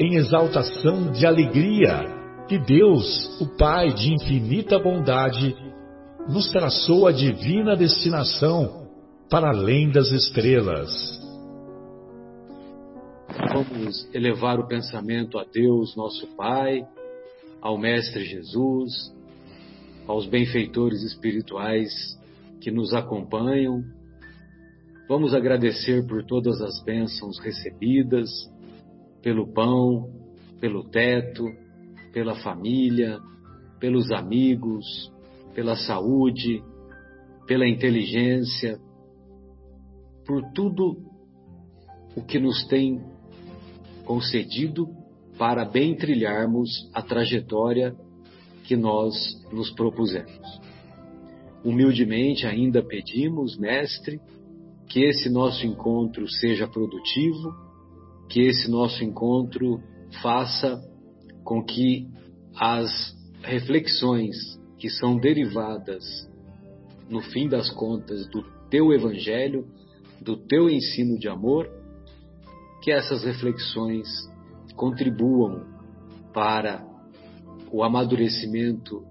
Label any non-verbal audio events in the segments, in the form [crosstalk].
em exaltação de alegria que Deus, o Pai de infinita bondade, nos traçou a divina destinação para além das estrelas. Vamos elevar o pensamento a Deus, nosso Pai, ao Mestre Jesus, aos benfeitores espirituais que nos acompanham. Vamos agradecer por todas as bênçãos recebidas, pelo pão, pelo teto, pela família, pelos amigos, pela saúde, pela inteligência, por tudo o que nos tem concedido para bem trilharmos a trajetória que nós nos propusemos. Humildemente ainda pedimos, Mestre, que esse nosso encontro seja produtivo que esse nosso encontro faça com que as reflexões que são derivadas, no fim das contas, do teu evangelho, do teu ensino de amor, que essas reflexões contribuam para o amadurecimento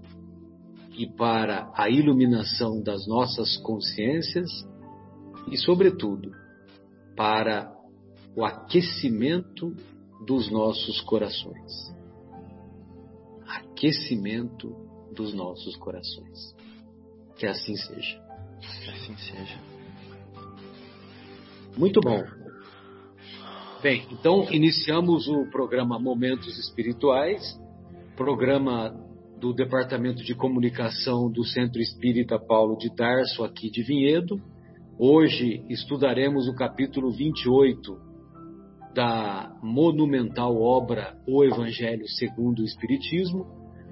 e para a iluminação das nossas consciências e, sobretudo, para o aquecimento dos nossos corações. Aquecimento dos nossos corações. Que assim seja. Que assim seja. Muito bom. Bem, então iniciamos o programa Momentos Espirituais, programa do Departamento de Comunicação do Centro Espírita Paulo de Tarso, aqui de Vinhedo. Hoje estudaremos o capítulo 28 da monumental obra O Evangelho segundo o Espiritismo.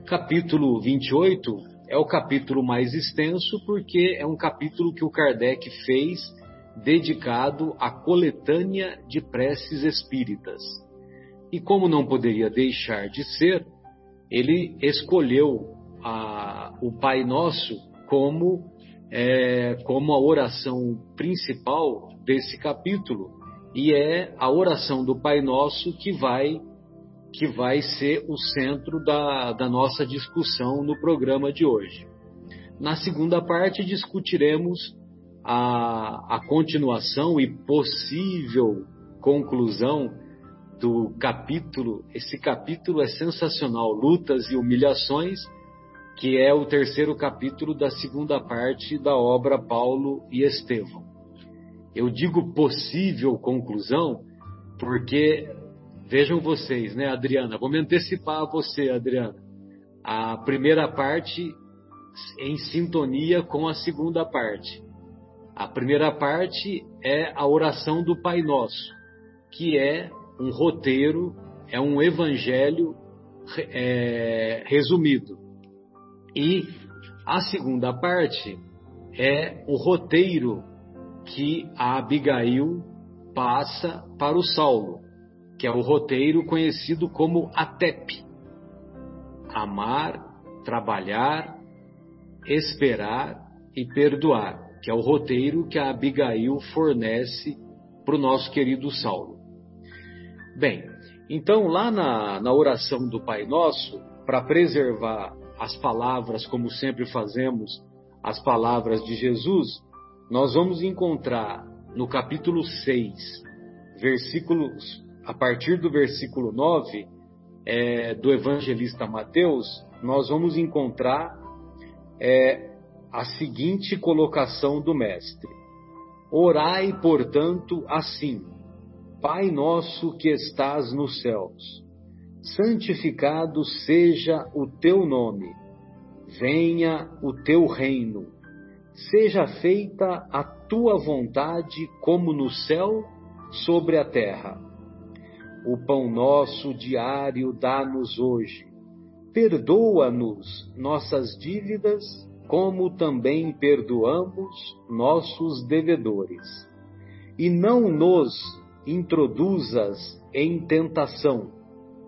Capítulo 28 é o capítulo mais extenso porque é um capítulo que o Kardec fez dedicado à coletânea de preces espíritas. E como não poderia deixar de ser, ele escolheu a, o Pai Nosso como, é, como a oração principal desse capítulo e é a oração do Pai Nosso que vai que vai ser o centro da, da nossa discussão no programa de hoje. Na segunda parte discutiremos a, a continuação e possível conclusão do capítulo. Esse capítulo é sensacional, Lutas e Humilhações, que é o terceiro capítulo da segunda parte da obra Paulo e Estevão. Eu digo possível conclusão porque vejam vocês, né, Adriana? Vou me antecipar a você, Adriana. A primeira parte em sintonia com a segunda parte. A primeira parte é a oração do Pai Nosso, que é um roteiro, é um evangelho é, resumido. E a segunda parte é o roteiro que a Abigail passa para o Saulo, que é o roteiro conhecido como ATEP. Amar, trabalhar, esperar e perdoar, que é o roteiro que a Abigail fornece para o nosso querido Saulo. Bem, então lá na, na oração do Pai Nosso, para preservar as palavras, como sempre fazemos, as palavras de Jesus, nós vamos encontrar no capítulo 6, versículos, a partir do versículo 9, é, do evangelista Mateus, nós vamos encontrar é, a seguinte colocação do Mestre: Orai, portanto, assim: Pai nosso que estás nos céus, santificado seja o teu nome, venha o teu reino, seja feita a tua vontade, como no céu, sobre a terra. O pão nosso diário dá-nos hoje. Perdoa-nos nossas dívidas, como também perdoamos nossos devedores. E não nos introduzas em tentação,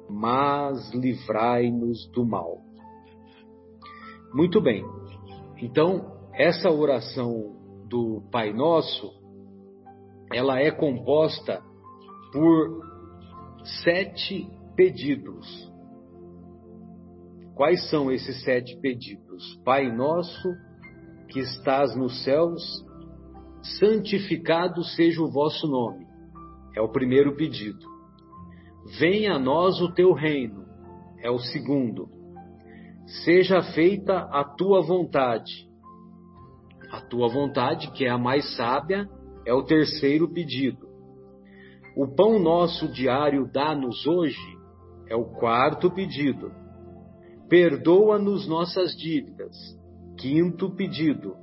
mas livrai-nos do mal. Muito bem. Então, essa oração do Pai Nosso, ela é composta por sete pedidos. Quais são esses sete pedidos? Pai nosso que estás nos céus, santificado seja o vosso nome. É o primeiro pedido. Venha a nós o teu reino. É o segundo. Seja feita a tua vontade. A tua vontade, que é a mais sábia, é o terceiro pedido. O pão nosso diário dá-nos hoje é o quarto pedido. Perdoa-nos nossas dívidas. Quinto pedido.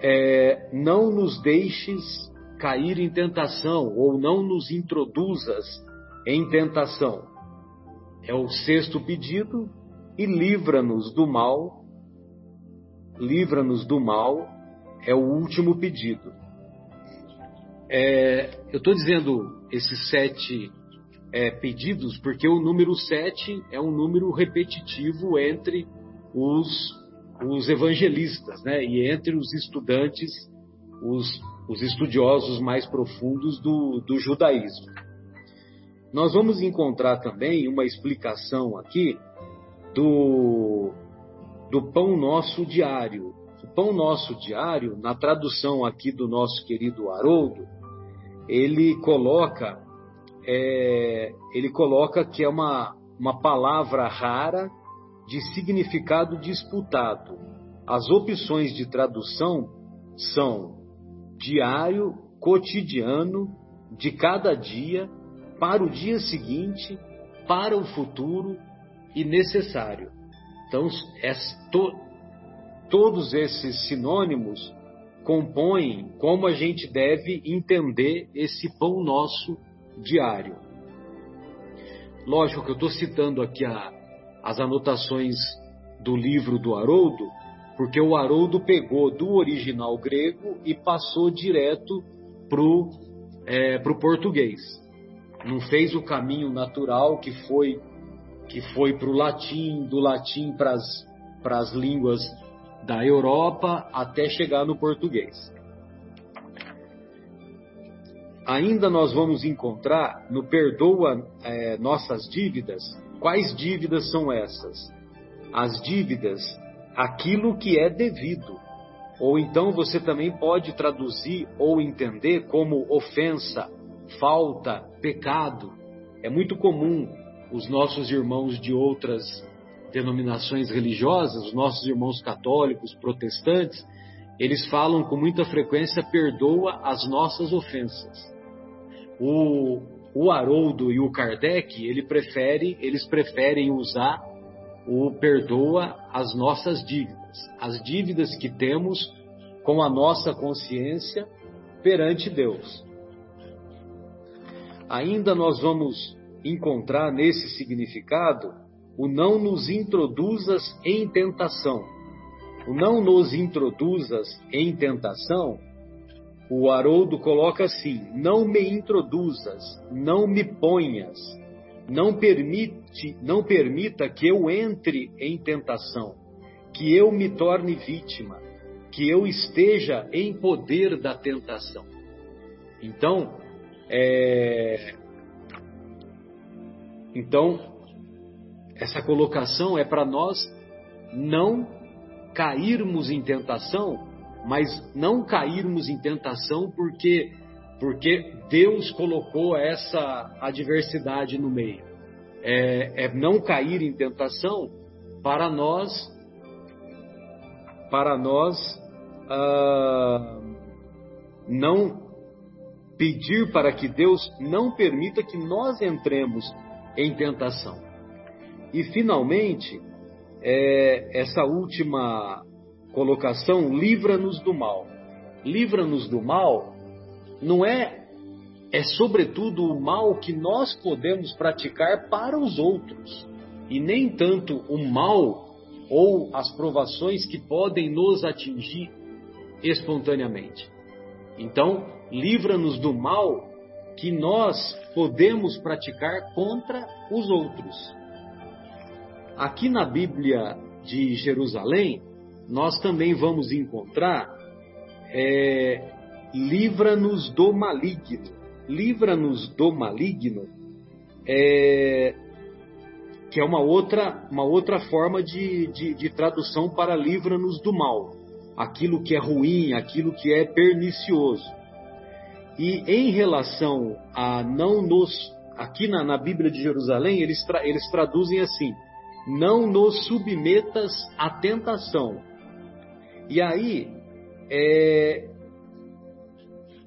É, não nos deixes cair em tentação ou não nos introduzas em tentação. É o sexto pedido. E livra-nos do mal. Livra-nos do mal é o último pedido. É, eu estou dizendo esses sete é, pedidos porque o número sete é um número repetitivo entre os, os evangelistas, né? E entre os estudantes, os, os estudiosos mais profundos do, do judaísmo. Nós vamos encontrar também uma explicação aqui do, do pão nosso diário. O pão nosso diário, na tradução aqui do nosso querido Haroldo, ele coloca é, ele coloca que é uma, uma palavra rara de significado disputado. As opções de tradução são diário, cotidiano, de cada dia, para o dia seguinte, para o futuro e necessário. Então, é, to, todos esses sinônimos compõem como a gente deve entender esse pão nosso diário. Lógico que eu estou citando aqui a, as anotações do livro do Haroldo, porque o Haroldo pegou do original grego e passou direto para o é, português. Não fez o caminho natural que foi que foi para o latim, do latim para as línguas da Europa até chegar no português. Ainda nós vamos encontrar no Perdoa é, Nossas Dívidas. Quais dívidas são essas? As dívidas, aquilo que é devido. Ou então você também pode traduzir ou entender como ofensa, falta, pecado. É muito comum os nossos irmãos de outras denominações religiosas, os nossos irmãos católicos, protestantes, eles falam com muita frequência: perdoa as nossas ofensas. O, o Haroldo e o Kardec, ele prefere, eles preferem usar o perdoa as nossas dívidas, as dívidas que temos com a nossa consciência perante Deus. Ainda nós vamos encontrar nesse significado o não nos introduzas em tentação. O não nos introduzas em tentação, o Haroldo coloca assim: não me introduzas, não me ponhas, não permite, não permita que eu entre em tentação, que eu me torne vítima, que eu esteja em poder da tentação. Então, é... então essa colocação é para nós não cairmos em tentação, mas não cairmos em tentação porque porque Deus colocou essa adversidade no meio. É, é não cair em tentação para nós, para nós ah, não pedir para que Deus não permita que nós entremos em tentação. E finalmente, é, essa última colocação, livra-nos do mal. Livra-nos do mal não é é sobretudo o mal que nós podemos praticar para os outros, e nem tanto o mal ou as provações que podem nos atingir espontaneamente. Então, livra-nos do mal que nós podemos praticar contra os outros. Aqui na Bíblia de Jerusalém, nós também vamos encontrar é, livra-nos do maligno livra-nos do maligno, é, que é uma outra, uma outra forma de, de, de tradução para livra-nos do mal, aquilo que é ruim, aquilo que é pernicioso. E em relação a não nos. Aqui na, na Bíblia de Jerusalém, eles, tra, eles traduzem assim: não nos submetas à tentação. E aí, é,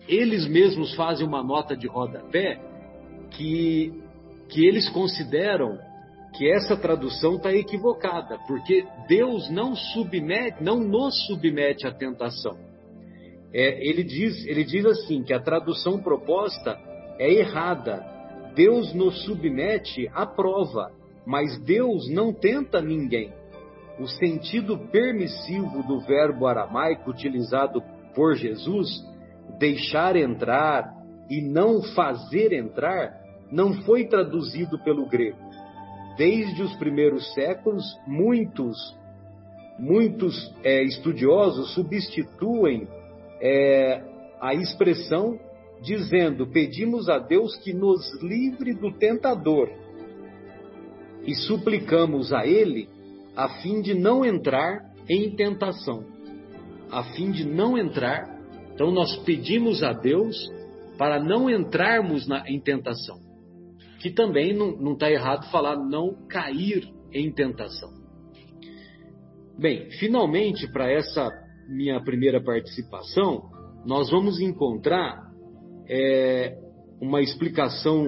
eles mesmos fazem uma nota de rodapé que, que eles consideram que essa tradução está equivocada, porque Deus não submete, não nos submete à tentação. É, ele, diz, ele diz assim que a tradução proposta é errada. Deus nos submete à prova, mas Deus não tenta ninguém. O sentido permissivo do verbo aramaico utilizado por Jesus deixar entrar e não fazer entrar não foi traduzido pelo grego. Desde os primeiros séculos, muitos, muitos é, estudiosos substituem é, a expressão dizendo: pedimos a Deus que nos livre do tentador e suplicamos a Ele a fim de não entrar em tentação, a fim de não entrar então nós pedimos a Deus para não entrarmos na, em tentação. Que também não está errado falar não cair em tentação. Bem, finalmente, para essa minha primeira participação, nós vamos encontrar é, uma explicação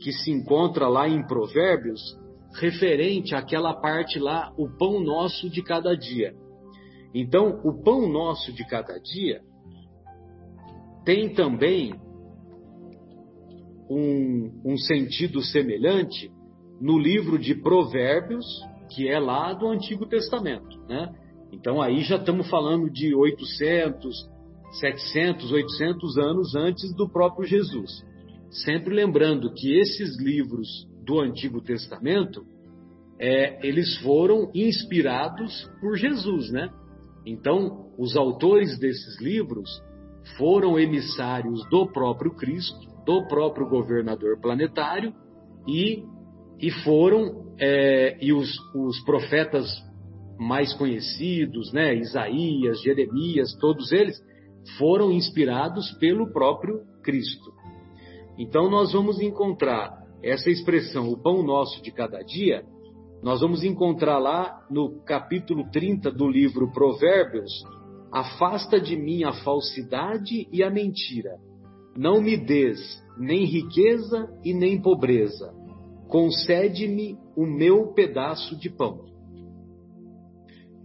que se encontra lá em Provérbios, referente àquela parte lá, o pão nosso de cada dia. Então, o pão nosso de cada dia tem também um, um sentido semelhante no livro de Provérbios, que é lá do Antigo Testamento, né? Então aí já estamos falando de 800, 700, 800 anos antes do próprio Jesus. Sempre lembrando que esses livros do Antigo Testamento, é, eles foram inspirados por Jesus, né? Então, os autores desses livros, foram emissários do próprio Cristo, do próprio governador planetário e, e foram é, e os, os profetas mais conhecidos, né, Isaías, Jeremias, todos eles foram inspirados pelo próprio Cristo. Então nós vamos encontrar essa expressão, o pão nosso de cada dia, nós vamos encontrar lá no capítulo 30 do livro Provérbios, Afasta de mim a falsidade e a mentira. Não me des nem riqueza e nem pobreza. Concede-me o meu pedaço de pão.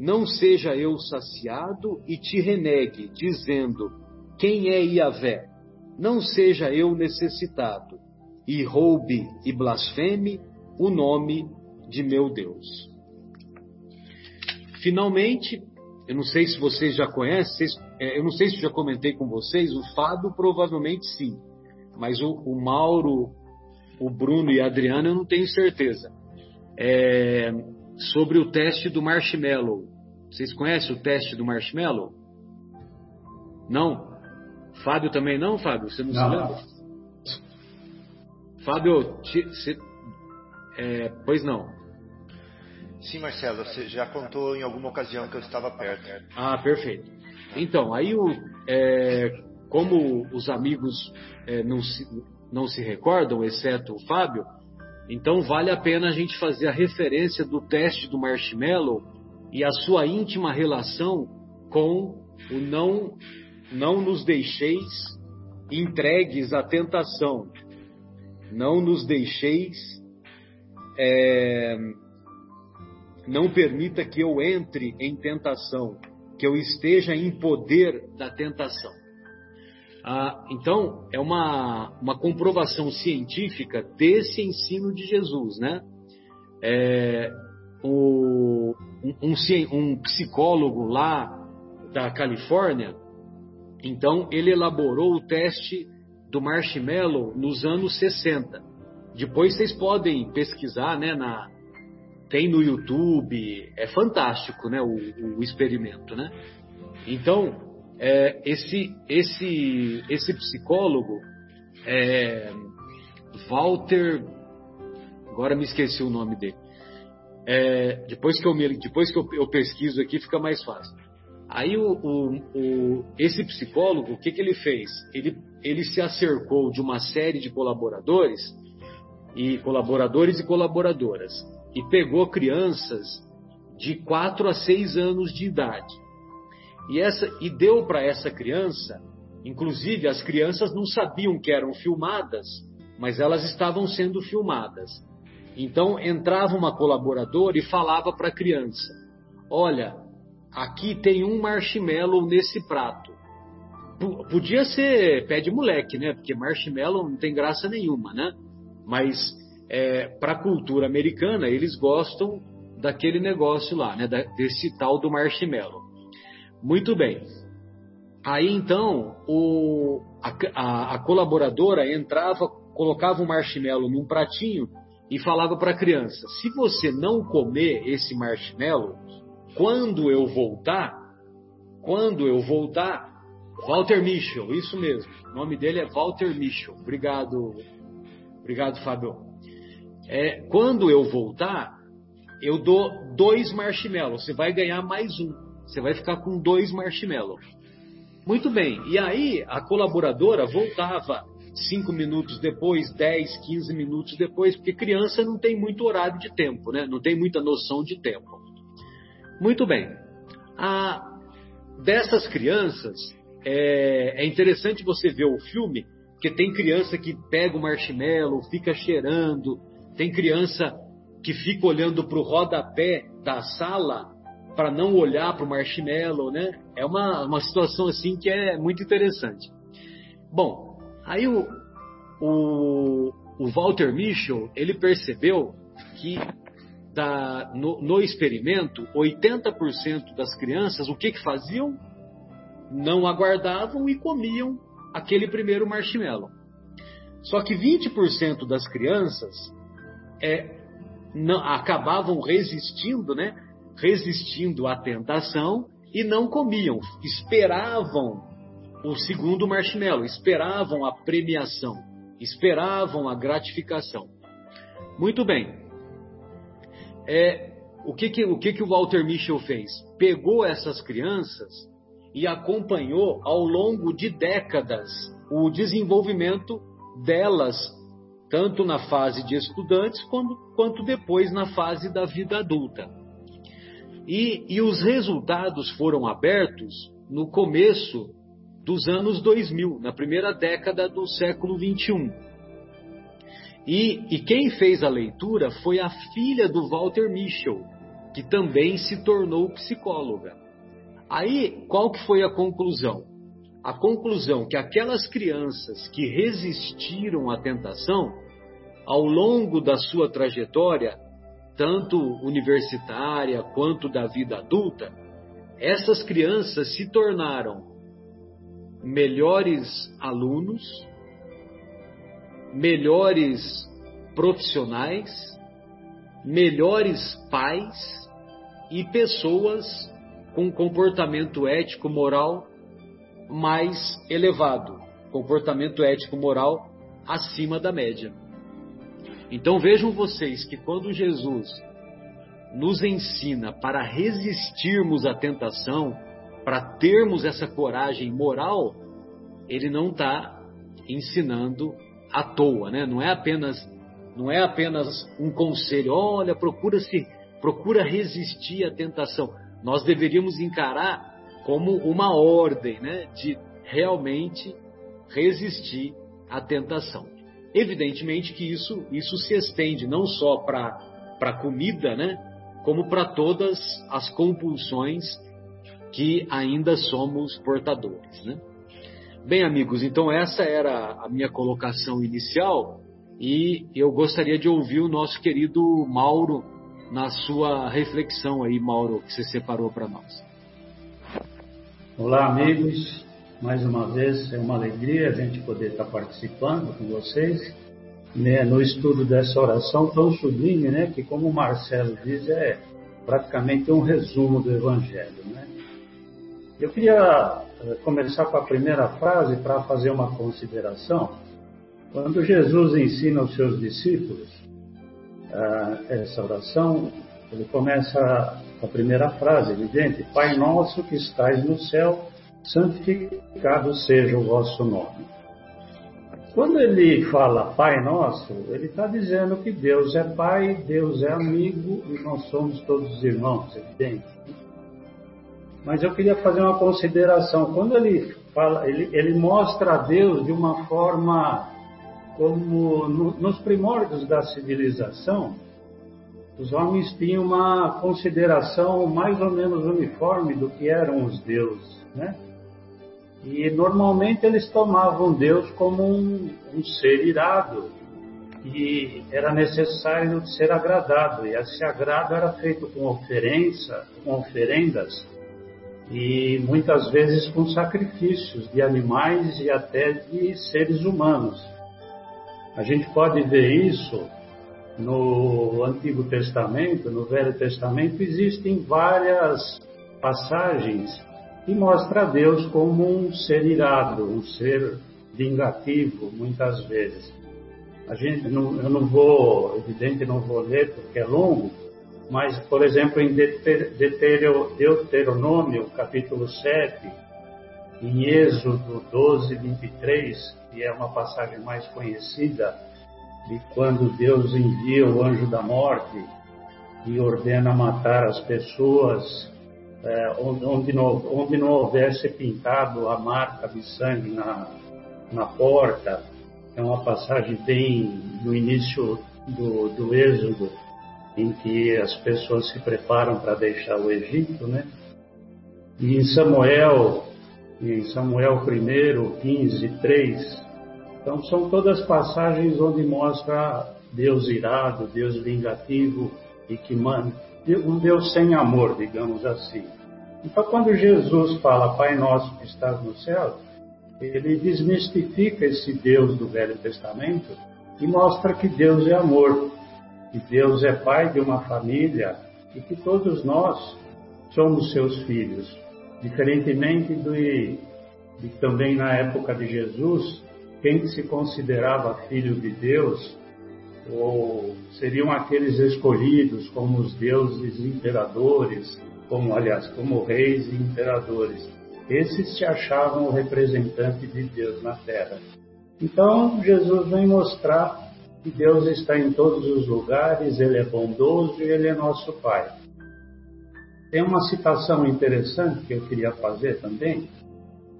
Não seja eu saciado e te renegue, dizendo: Quem é Iavé? Não seja eu necessitado, e roube e blasfeme o nome de meu Deus. Finalmente, eu não sei se vocês já conhecem, é, eu não sei se já comentei com vocês, o Fado provavelmente sim, mas o, o Mauro, o Bruno e a Adriana eu não tenho certeza. É, sobre o teste do marshmallow. Vocês conhecem o teste do marshmallow? Não? Fábio também não, Fábio? Você não, não. se lembra? Fábio, te, se, é, pois não. Sim, Marcelo, você já contou em alguma ocasião que eu estava perto. Ah, perfeito. Então, aí o, é, como os amigos é, não, se, não se recordam, exceto o Fábio, Então vale a pena a gente fazer a referência do teste do marshmallow e a sua íntima relação com o não não nos deixeis entregues à tentação, não nos deixeis é, não permita que eu entre em tentação, que eu esteja em poder da tentação. Ah, então, é uma, uma comprovação científica desse ensino de Jesus, né? É, o, um, um psicólogo lá da Califórnia, então, ele elaborou o teste do marshmallow nos anos 60. Depois vocês podem pesquisar, né, na, tem no YouTube, é fantástico, né, o, o experimento, né? Então, é, esse, esse, esse psicólogo, é, Walter, agora me esqueci o nome dele. É, depois que, eu, me, depois que eu, eu, pesquiso aqui, fica mais fácil. Aí o, o, o, esse psicólogo, o que, que ele fez? Ele, ele se acercou de uma série de colaboradores e colaboradores e colaboradoras e pegou crianças de 4 a 6 anos de idade. E, essa, e deu para essa criança, inclusive as crianças não sabiam que eram filmadas, mas elas estavam sendo filmadas. Então entrava uma colaboradora e falava para a criança: Olha, aqui tem um marshmallow nesse prato. P podia ser pé de moleque, né? Porque marshmallow não tem graça nenhuma, né? Mas é, para a cultura americana, eles gostam daquele negócio lá, né, desse tal do marshmallow. Muito bem. Aí então o, a, a, a colaboradora entrava, colocava o marshmallow num pratinho e falava para a criança: se você não comer esse marshmallow, quando eu voltar, quando eu voltar, Walter Michel, isso mesmo. O nome dele é Walter Michel. Obrigado, obrigado, Fábio é, quando eu voltar, eu dou dois marshmallows. Você vai ganhar mais um. Você vai ficar com dois marshmallows. Muito bem. E aí a colaboradora voltava cinco minutos depois, 10, 15 minutos depois, porque criança não tem muito horário de tempo, né? Não tem muita noção de tempo. Muito bem. A, dessas crianças, é, é interessante você ver o filme, porque tem criança que pega o marshmallow, fica cheirando, tem criança que fica olhando para o rodapé da sala para não olhar para o marshmallow, né? É uma, uma situação assim que é muito interessante. Bom, aí o, o, o Walter Mischel, ele percebeu que da, no, no, experimento, 80% das crianças, o que, que faziam? Não aguardavam e comiam aquele primeiro marshmallow. Só que 20% das crianças é, não, acabavam resistindo, né? Resistindo à tentação e não comiam, esperavam o segundo marshmallow, esperavam a premiação, esperavam a gratificação. Muito bem. É, o que, que, o, que, que o Walter Michel fez? Pegou essas crianças e acompanhou ao longo de décadas o desenvolvimento delas tanto na fase de estudantes quanto, quanto depois na fase da vida adulta. E, e os resultados foram abertos no começo dos anos 2000, na primeira década do século 21. E, e, quem fez a leitura foi a filha do Walter Mischel, que também se tornou psicóloga. Aí, qual que foi a conclusão? A conclusão que aquelas crianças que resistiram à tentação ao longo da sua trajetória, tanto universitária quanto da vida adulta, essas crianças se tornaram melhores alunos, melhores profissionais, melhores pais e pessoas com comportamento ético moral mais elevado, comportamento ético moral acima da média. Então vejam vocês que quando Jesus nos ensina para resistirmos à tentação, para termos essa coragem moral, ele não está ensinando à toa, né? Não é apenas Não é apenas um conselho, olha, procura se procura resistir à tentação. Nós deveríamos encarar como uma ordem, né, de realmente resistir à tentação. Evidentemente que isso isso se estende não só para para comida, né, como para todas as compulsões que ainda somos portadores, né? Bem, amigos, então essa era a minha colocação inicial e eu gostaria de ouvir o nosso querido Mauro na sua reflexão aí, Mauro, que você separou para nós. Olá, amigos. Mais uma vez é uma alegria a gente poder estar participando com vocês né, no estudo dessa oração tão sublime, né, que como o Marcelo diz é praticamente um resumo do Evangelho, né? Eu queria eh, começar com a primeira frase para fazer uma consideração. Quando Jesus ensina aos seus discípulos uh, essa oração, ele começa com a primeira frase, evidente: Pai nosso que estais no céu, santificado seja o vosso nome. Quando ele fala Pai Nosso, ele está dizendo que Deus é Pai, Deus é amigo e nós somos todos irmãos, evidente. Mas eu queria fazer uma consideração. Quando ele fala, ele, ele mostra a Deus de uma forma como no, nos primórdios da civilização, os homens tinham uma consideração mais ou menos uniforme do que eram os deuses, né? E normalmente eles tomavam Deus como um, um ser irado, e era necessário ser agradado, e esse agrado era feito com oferença, com oferendas e muitas vezes com sacrifícios de animais e até de seres humanos. A gente pode ver isso no Antigo Testamento, no Velho Testamento, existem várias passagens que mostram a Deus como um ser irado, um ser vingativo, muitas vezes. A gente, não, eu não vou, evidente, não vou ler porque é longo, mas, por exemplo, em Deuteronômio, capítulo 7, em Êxodo 12, 23, que é uma passagem mais conhecida, de quando Deus envia o anjo da morte e ordena matar as pessoas é, onde, não, onde não houvesse pintado a marca de sangue na, na porta. É uma passagem bem no início do, do Êxodo em que as pessoas se preparam para deixar o Egito, né? E em Samuel, em Samuel 1, 15, 3, então são todas passagens onde mostra Deus irado, Deus vingativo e que manda, um Deus sem amor, digamos assim. Então quando Jesus fala Pai Nosso que estás no céu, ele desmistifica esse Deus do Velho Testamento e mostra que Deus é amor que Deus é pai de uma família e que todos nós somos seus filhos. Diferentemente do de também na época de Jesus, quem se considerava filho de Deus ou seriam aqueles escolhidos como os deuses imperadores, como aliás, como reis e imperadores. Esses se achavam o representante de Deus na terra. Então, Jesus vem mostrar que Deus está em todos os lugares, Ele é bondoso e Ele é nosso Pai. Tem uma citação interessante que eu queria fazer também.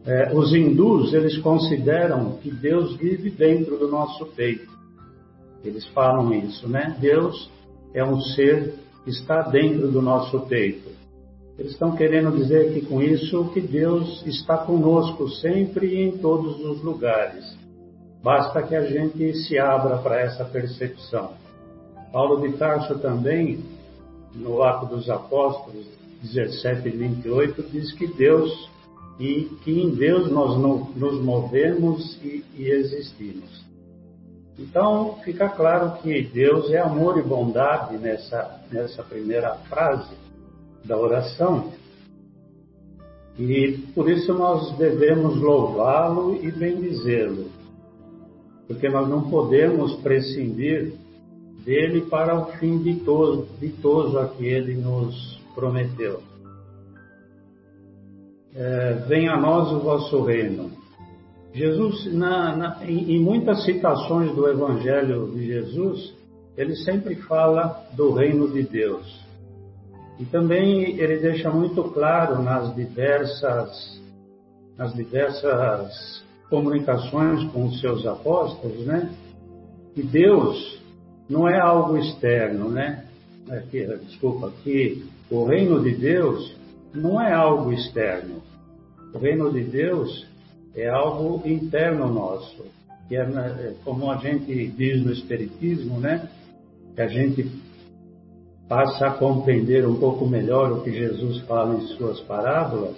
É, os hindus, eles consideram que Deus vive dentro do nosso peito. Eles falam isso, né? Deus é um ser que está dentro do nosso peito. Eles estão querendo dizer que com isso que Deus está conosco sempre e em todos os lugares. Basta que a gente se abra para essa percepção. Paulo de Tarso também, no Ato dos Apóstolos 17 e 28, diz que Deus e que em Deus nós nos movemos e, e existimos. Então, fica claro que Deus é amor e bondade nessa, nessa primeira frase da oração. E por isso nós devemos louvá-lo e bendizê-lo porque nós não podemos prescindir dele para o fim ditoso, ditoso a que ele nos prometeu. É, venha a nós o vosso reino. Jesus, na, na, em, em muitas citações do Evangelho de Jesus, ele sempre fala do reino de Deus. E também ele deixa muito claro nas diversas, nas diversas comunicações com os seus apóstolos, né? Que Deus não é algo externo, né? Aqui, desculpa, que o reino de Deus não é algo externo. O reino de Deus é algo interno nosso, que é, né, como a gente diz no Espiritismo, né? Que a gente passa a compreender um pouco melhor o que Jesus fala em suas parábolas,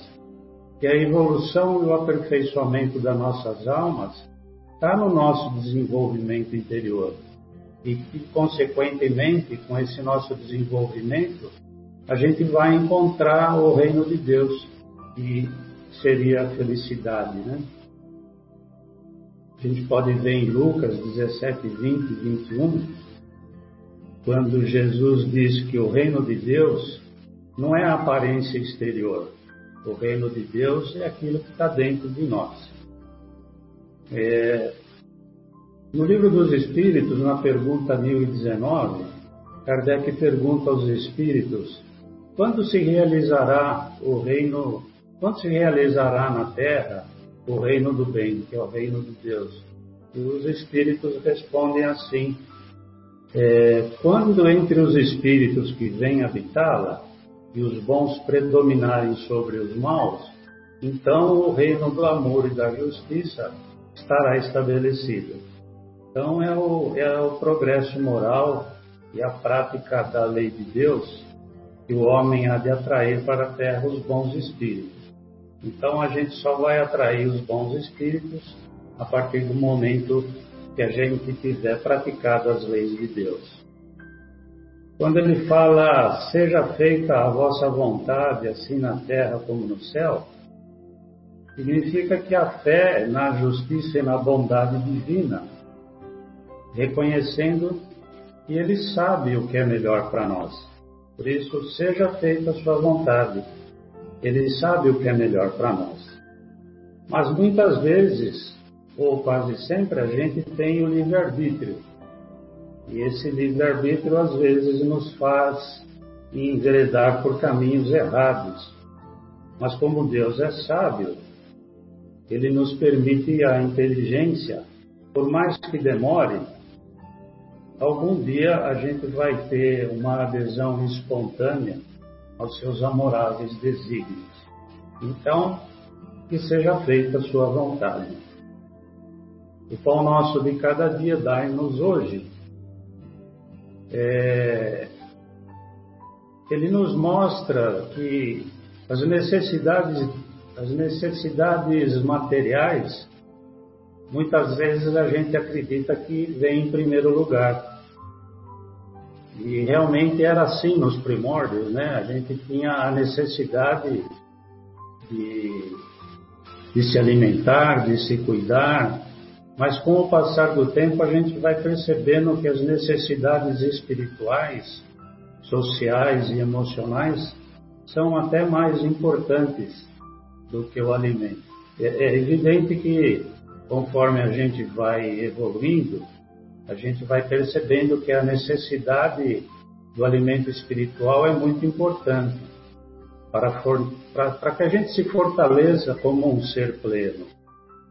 que a evolução e o aperfeiçoamento das nossas almas está no nosso desenvolvimento interior. E que, consequentemente, com esse nosso desenvolvimento, a gente vai encontrar o reino de Deus, que seria a felicidade, né? A gente pode ver em Lucas 17, 20 e 21, quando Jesus diz que o reino de Deus não é a aparência exterior. O reino de Deus é aquilo que está dentro de nós. É, no livro dos Espíritos, na pergunta 1019, Kardec pergunta aos Espíritos quando se realizará o reino, quando se realizará na Terra o reino do bem, que é o reino de Deus? E os Espíritos respondem assim: é, quando entre os espíritos que vêm habitá-la e os bons predominarem sobre os maus, então o reino do amor e da justiça estará estabelecido. Então é o, é o progresso moral e a prática da lei de Deus que o homem há de atrair para a terra os bons espíritos. Então a gente só vai atrair os bons espíritos a partir do momento que a gente tiver praticado as leis de Deus. Quando ele fala, seja feita a vossa vontade, assim na terra como no céu, significa que a fé na justiça e na bondade divina, reconhecendo que ele sabe o que é melhor para nós. Por isso, seja feita a sua vontade. Ele sabe o que é melhor para nós. Mas muitas vezes ou quase sempre, a gente tem o livre-arbítrio. E esse livre-arbítrio, às vezes, nos faz enveredar por caminhos errados. Mas como Deus é sábio, Ele nos permite a inteligência, por mais que demore, algum dia a gente vai ter uma adesão espontânea aos seus amoráveis desígnios. Então, que seja feita a sua vontade. O pão nosso de cada dia dai-nos hoje. É, ele nos mostra que as necessidades, as necessidades materiais, muitas vezes a gente acredita que vem em primeiro lugar. E realmente era assim nos primórdios, né? A gente tinha a necessidade de, de se alimentar, de se cuidar, mas com o passar do tempo a gente vai percebendo que as necessidades espirituais, sociais e emocionais são até mais importantes do que o alimento. É, é evidente que conforme a gente vai evoluindo, a gente vai percebendo que a necessidade do alimento espiritual é muito importante para, para, para que a gente se fortaleça como um ser pleno.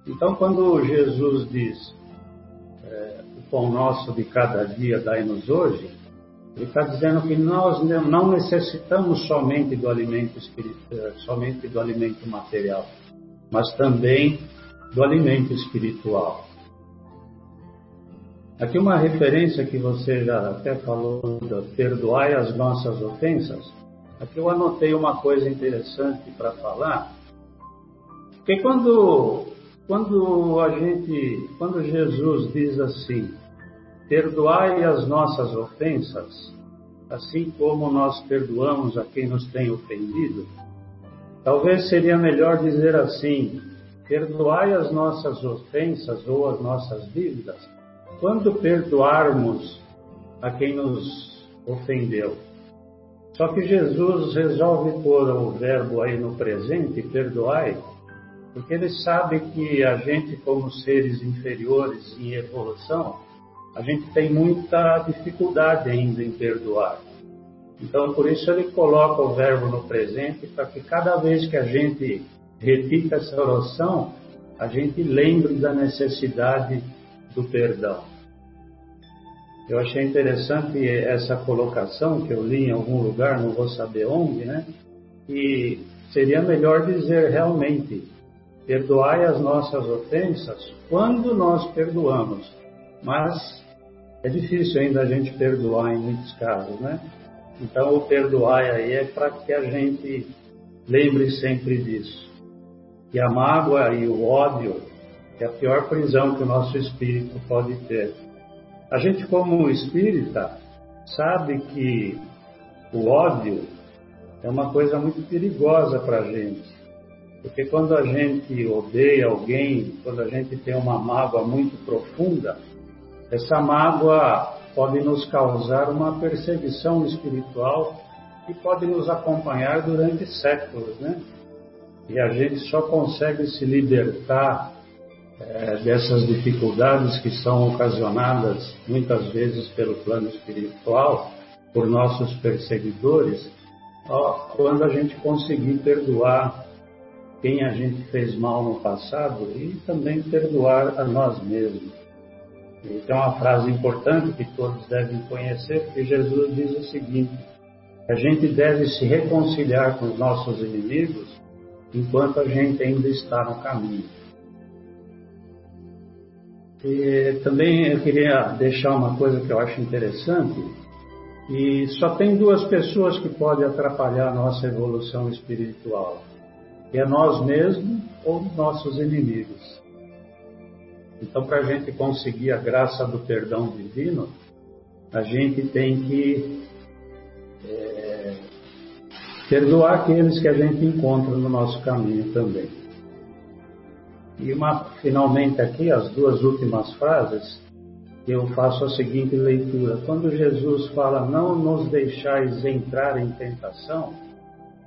Então, quando Jesus diz é, o pão nosso de cada dia dai-nos hoje, ele está dizendo que nós não necessitamos somente do alimento espiritual, somente do alimento material, mas também do alimento espiritual. Aqui uma referência que você já até falou, perdoai as nossas ofensas. Aqui eu anotei uma coisa interessante para falar, porque quando quando a gente, quando Jesus diz assim, perdoai as nossas ofensas, assim como nós perdoamos a quem nos tem ofendido, talvez seria melhor dizer assim, perdoai as nossas ofensas ou as nossas dívidas, quando perdoarmos a quem nos ofendeu. Só que Jesus resolve pôr o verbo aí no presente, perdoai, porque ele sabe que a gente, como seres inferiores em evolução, a gente tem muita dificuldade ainda em perdoar. Então, por isso ele coloca o verbo no presente, para que cada vez que a gente repita essa oração, a gente lembre da necessidade do perdão. Eu achei interessante essa colocação que eu li em algum lugar, não vou saber onde, né? E seria melhor dizer realmente: perdoai as nossas ofensas quando nós perdoamos. Mas é difícil ainda a gente perdoar em muitos casos, né? Então o perdoai aí é para que a gente lembre sempre disso. Que a mágoa e o ódio é a pior prisão que o nosso espírito pode ter. A gente, como espírita, sabe que o ódio é uma coisa muito perigosa para a gente. Porque quando a gente odeia alguém, quando a gente tem uma mágoa muito profunda, essa mágoa pode nos causar uma perseguição espiritual que pode nos acompanhar durante séculos, né? E a gente só consegue se libertar é, dessas dificuldades que são ocasionadas muitas vezes pelo plano espiritual, por nossos perseguidores, ó, quando a gente conseguir perdoar quem a gente fez mal no passado e também perdoar a nós mesmos. E tem uma frase importante que todos devem conhecer, porque Jesus diz o seguinte: a gente deve se reconciliar com os nossos inimigos enquanto a gente ainda está no caminho. E também eu queria deixar uma coisa que eu acho interessante, e só tem duas pessoas que podem atrapalhar a nossa evolução espiritual. É nós mesmos ou nossos inimigos. Então, para a gente conseguir a graça do perdão divino, a gente tem que é, perdoar aqueles que a gente encontra no nosso caminho também. E uma, finalmente aqui, as duas últimas frases, eu faço a seguinte leitura. Quando Jesus fala, não nos deixais entrar em tentação,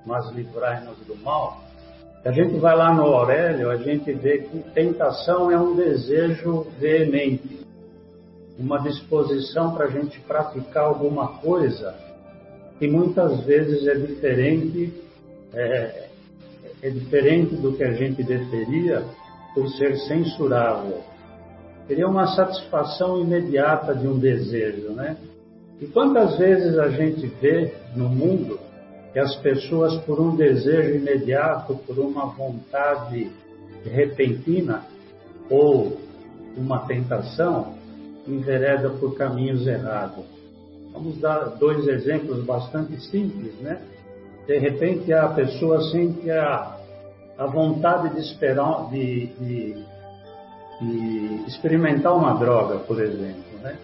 mas livrai-nos do mal, a gente vai lá no Aurélio, a gente vê que tentação é um desejo veemente, uma disposição para a gente praticar alguma coisa que muitas vezes é diferente, é, é diferente do que a gente deveria por ser censurável. Seria uma satisfação imediata de um desejo, né? E quantas vezes a gente vê no mundo que as pessoas, por um desejo imediato, por uma vontade repentina ou uma tentação, envereda por caminhos errados. Vamos dar dois exemplos bastante simples, né? De repente a pessoa sente a a vontade de, esperar, de, de, de experimentar uma droga, por exemplo. Né?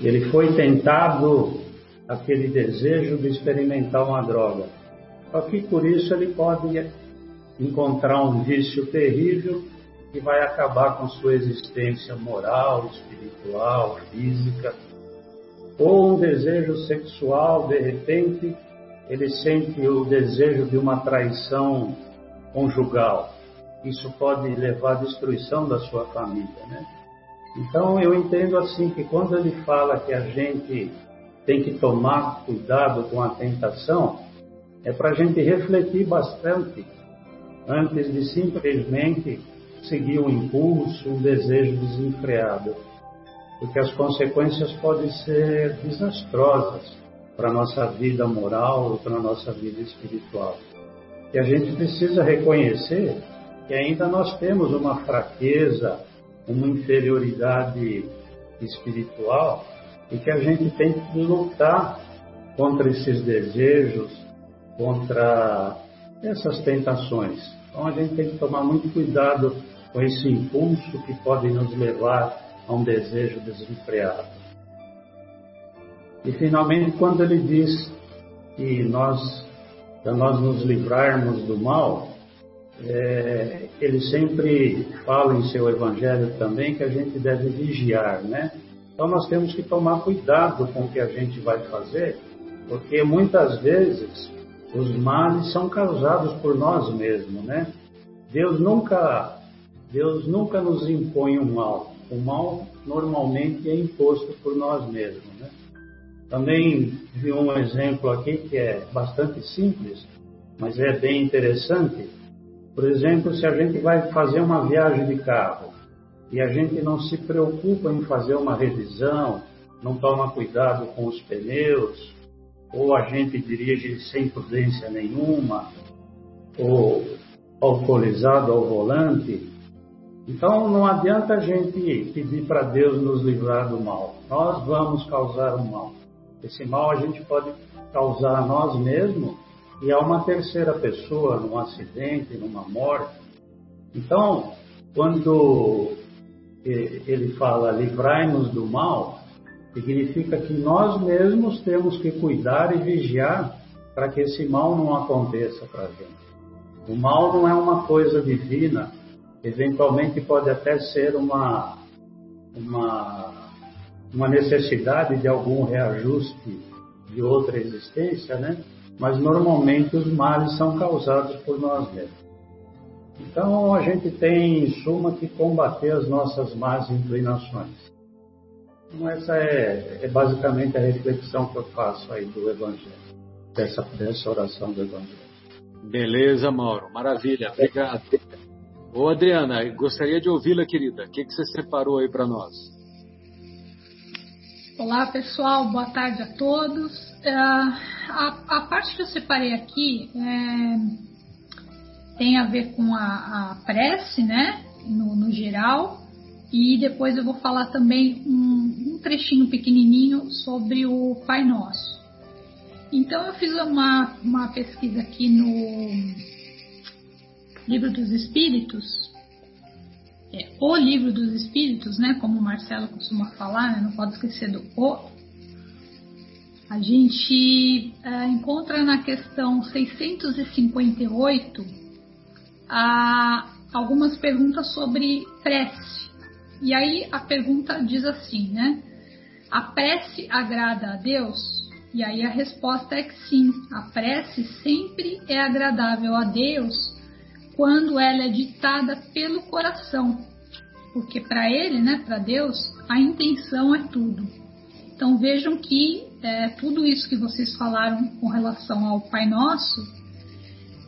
Ele foi tentado aquele desejo de experimentar uma droga. Só que por isso ele pode encontrar um vício terrível que vai acabar com sua existência moral, espiritual, física. Ou um desejo sexual, de repente, ele sente o desejo de uma traição conjugal. Isso pode levar à destruição da sua família, né? Então eu entendo assim que quando ele fala que a gente tem que tomar cuidado com a tentação, é para a gente refletir bastante antes de simplesmente seguir um impulso, um desejo desenfreado, porque as consequências podem ser desastrosas para a nossa vida moral ou para a nossa vida espiritual. E a gente precisa reconhecer que ainda nós temos uma fraqueza, uma inferioridade espiritual e que a gente tem que lutar contra esses desejos, contra essas tentações. Então a gente tem que tomar muito cuidado com esse impulso que pode nos levar a um desejo desenfreado. E finalmente, quando ele diz que nós, para nós nos livrarmos do mal, é, ele sempre fala em seu evangelho também que a gente deve vigiar, né? Então nós temos que tomar cuidado com o que a gente vai fazer, porque muitas vezes os males são causados por nós mesmos, né? Deus nunca, Deus nunca nos impõe o um mal. O mal normalmente é imposto por nós mesmos. Né? Também vi um exemplo aqui que é bastante simples, mas é bem interessante. Por exemplo, se a gente vai fazer uma viagem de carro e a gente não se preocupa em fazer uma revisão, não toma cuidado com os pneus, ou a gente dirige sem prudência nenhuma, ou alcoolizado ao volante. Então não adianta a gente pedir para Deus nos livrar do mal. Nós vamos causar o mal. Esse mal a gente pode causar a nós mesmos e a uma terceira pessoa, num acidente, numa morte. Então, quando ele fala livrai-nos do mal, significa que nós mesmos temos que cuidar e vigiar para que esse mal não aconteça para a gente. O mal não é uma coisa divina, eventualmente pode até ser uma, uma, uma necessidade de algum reajuste de outra existência, né? Mas normalmente os males são causados por nós mesmos. Então a gente tem, em suma, que combater as nossas más inclinações. Então, essa é, é basicamente a reflexão que eu faço aí do Evangelho, dessa, dessa oração do Evangelho. Beleza, Mauro. Maravilha. Obrigado. Ô, Adriana, gostaria de ouvi-la, querida. O que, que você separou aí para nós? Olá, pessoal. Boa tarde a todos. Uh, a, a, parte que eu separei aqui é, tem a ver com a, a prece, né? No, no, geral. E depois eu vou falar também um, um trechinho pequenininho sobre o Pai Nosso. Então eu fiz uma, uma pesquisa aqui no Livro dos Espíritos, é, o Livro dos Espíritos, né, como o Marcelo costuma falar, né, não pode esquecer do o. A gente é, encontra na questão 658 a, algumas perguntas sobre prece. E aí a pergunta diz assim, né? A prece agrada a Deus? E aí a resposta é que sim, a prece sempre é agradável a Deus quando ela é ditada pelo coração, porque para ele, né, para Deus, a intenção é tudo. Então vejam que é, tudo isso que vocês falaram com relação ao Pai Nosso,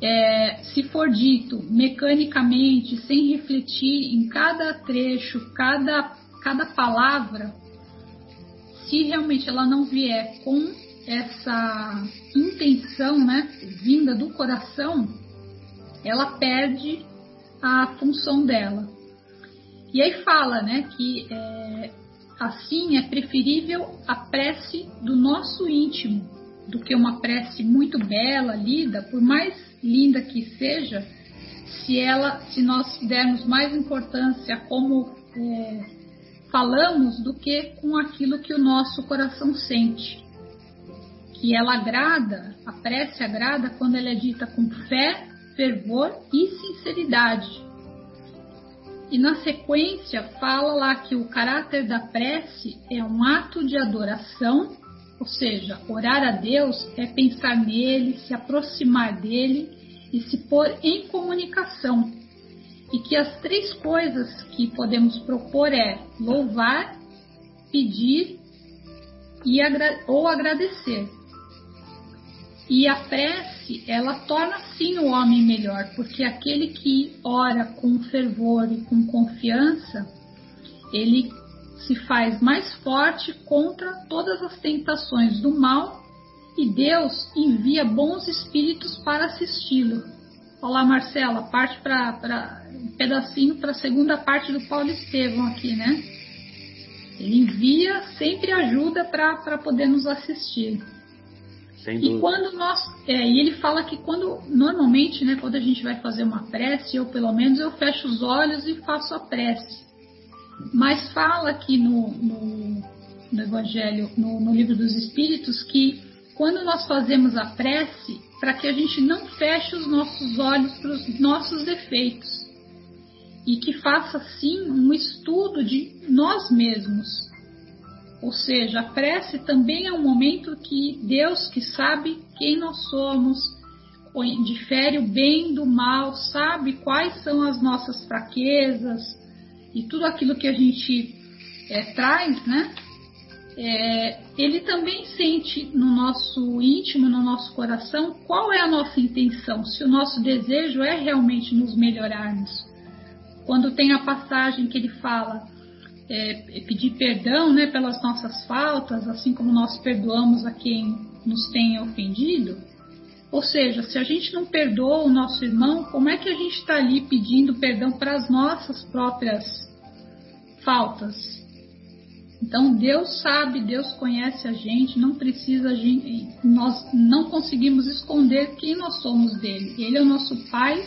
é, se for dito mecanicamente, sem refletir em cada trecho, cada, cada palavra, se realmente ela não vier com essa intenção, né, vinda do coração, ela perde a função dela. E aí fala, né, que é, assim é preferível a prece do nosso íntimo do que uma prece muito bela, lida, por mais linda que seja, se ela, se nós dermos mais importância como é, falamos do que com aquilo que o nosso coração sente que ela agrada, a prece agrada quando ela é dita com fé, fervor e sinceridade. E na sequência fala lá que o caráter da prece é um ato de adoração, ou seja, orar a Deus é pensar nele, se aproximar dele e se pôr em comunicação. E que as três coisas que podemos propor é louvar, pedir e agra ou agradecer. E a prece, ela torna sim o homem melhor, porque aquele que ora com fervor e com confiança, ele se faz mais forte contra todas as tentações do mal e Deus envia bons espíritos para assisti-lo. Olá, Marcela, parte para um pedacinho para a segunda parte do Paulo Estevão aqui, né? Ele envia sempre ajuda para poder nos assistir. E quando nós, é, e ele fala que quando normalmente, né, quando a gente vai fazer uma prece, ou pelo menos eu fecho os olhos e faço a prece. Mas fala aqui no, no, no Evangelho, no, no livro dos Espíritos, que quando nós fazemos a prece, para que a gente não feche os nossos olhos para os nossos defeitos e que faça sim um estudo de nós mesmos, ou seja, a prece também é um momento que Deus, que sabe quem nós somos, difere o bem do mal, sabe quais são as nossas fraquezas e tudo aquilo que a gente é, traz, né? É, ele também sente no nosso íntimo, no nosso coração, qual é a nossa intenção, se o nosso desejo é realmente nos melhorarmos. Quando tem a passagem que ele fala é, pedir perdão né, pelas nossas faltas, assim como nós perdoamos a quem nos tem ofendido, ou seja, se a gente não perdoa o nosso irmão, como é que a gente está ali pedindo perdão para as nossas próprias faltas? Então Deus sabe, Deus conhece a gente, não precisa, nós não conseguimos esconder quem nós somos dele. Ele é o nosso Pai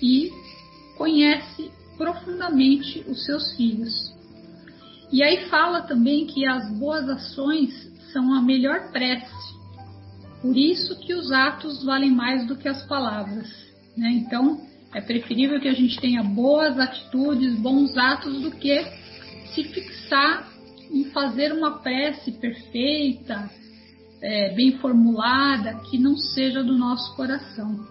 e conhece profundamente os seus filhos. E aí fala também que as boas ações são a melhor prece. Por isso que os atos valem mais do que as palavras. Né? Então, é preferível que a gente tenha boas atitudes, bons atos, do que se fixar em fazer uma prece perfeita, é, bem formulada, que não seja do nosso coração.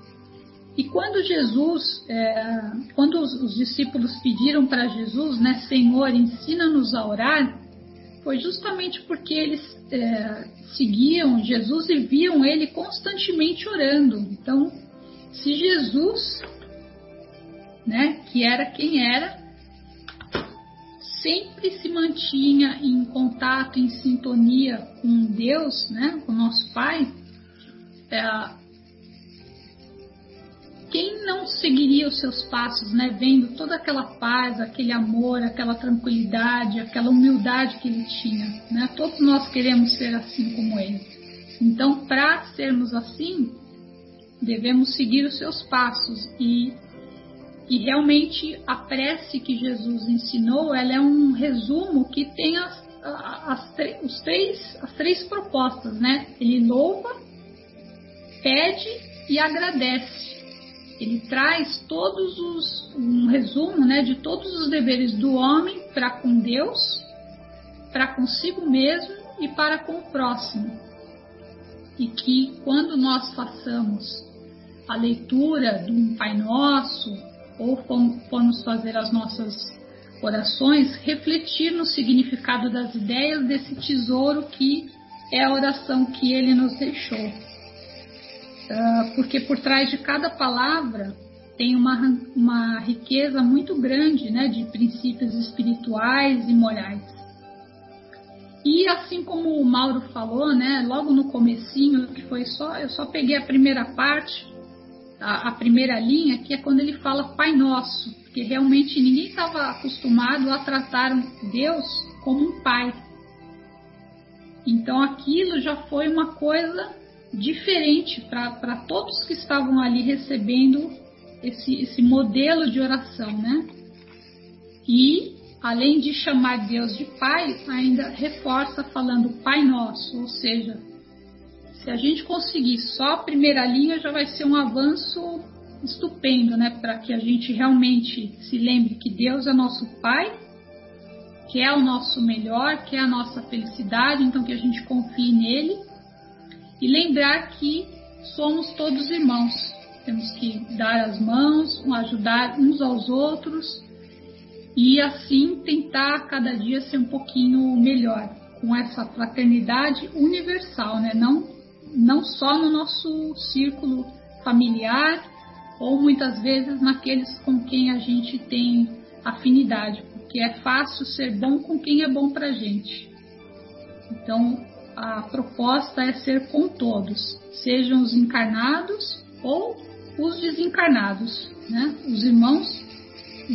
E quando Jesus, é, quando os, os, discípulos pediram para Jesus, né, Senhor, ensina-nos a orar, foi justamente porque eles é, seguiam Jesus e viam ele constantemente orando. Então, se Jesus, né, que era quem era, sempre se mantinha em contato, em sintonia com Deus, né, com nosso Pai, é, quem não seguiria os seus passos, né? Vendo toda aquela paz, aquele amor, aquela tranquilidade, aquela humildade que ele tinha, né? Todos nós queremos ser assim como ele. Então, para sermos assim, devemos seguir os seus passos e e realmente a prece que Jesus ensinou, ela é um resumo que tem as, as, os três, as três propostas, né? Ele louva, pede e agradece ele traz todos os um resumo, né, de todos os deveres do homem para com Deus, para consigo mesmo e para com o próximo. E que quando nós façamos a leitura do Pai Nosso ou formos fazer as nossas orações, refletir no significado das ideias desse tesouro que é a oração que ele nos deixou. Ah, porque por trás de cada palavra tem uma, uma riqueza muito grande né, de princípios espirituais e morais. E assim como o Mauro falou, né, logo no comecinho, que foi só, eu só peguei a primeira parte, a, a primeira linha, que é quando ele fala Pai Nosso, porque realmente ninguém estava acostumado a tratar Deus como um pai. Então aquilo já foi uma coisa diferente para todos que estavam ali recebendo esse, esse modelo de oração, né? E, além de chamar Deus de Pai, ainda reforça falando Pai Nosso, ou seja, se a gente conseguir só a primeira linha, já vai ser um avanço estupendo, né? Para que a gente realmente se lembre que Deus é nosso Pai, que é o nosso melhor, que é a nossa felicidade, então que a gente confie nele e lembrar que somos todos irmãos. Temos que dar as mãos, ajudar uns aos outros e assim tentar cada dia ser um pouquinho melhor com essa fraternidade universal, né? Não não só no nosso círculo familiar ou muitas vezes naqueles com quem a gente tem afinidade, porque é fácil ser bom com quem é bom pra gente. Então, a proposta é ser com todos, sejam os encarnados ou os desencarnados, né? os irmãos